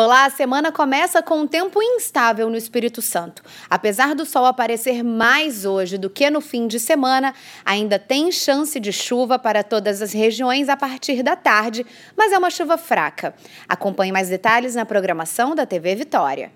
Olá, a semana começa com um tempo instável no Espírito Santo. Apesar do sol aparecer mais hoje do que no fim de semana, ainda tem chance de chuva para todas as regiões a partir da tarde, mas é uma chuva fraca. Acompanhe mais detalhes na programação da TV Vitória.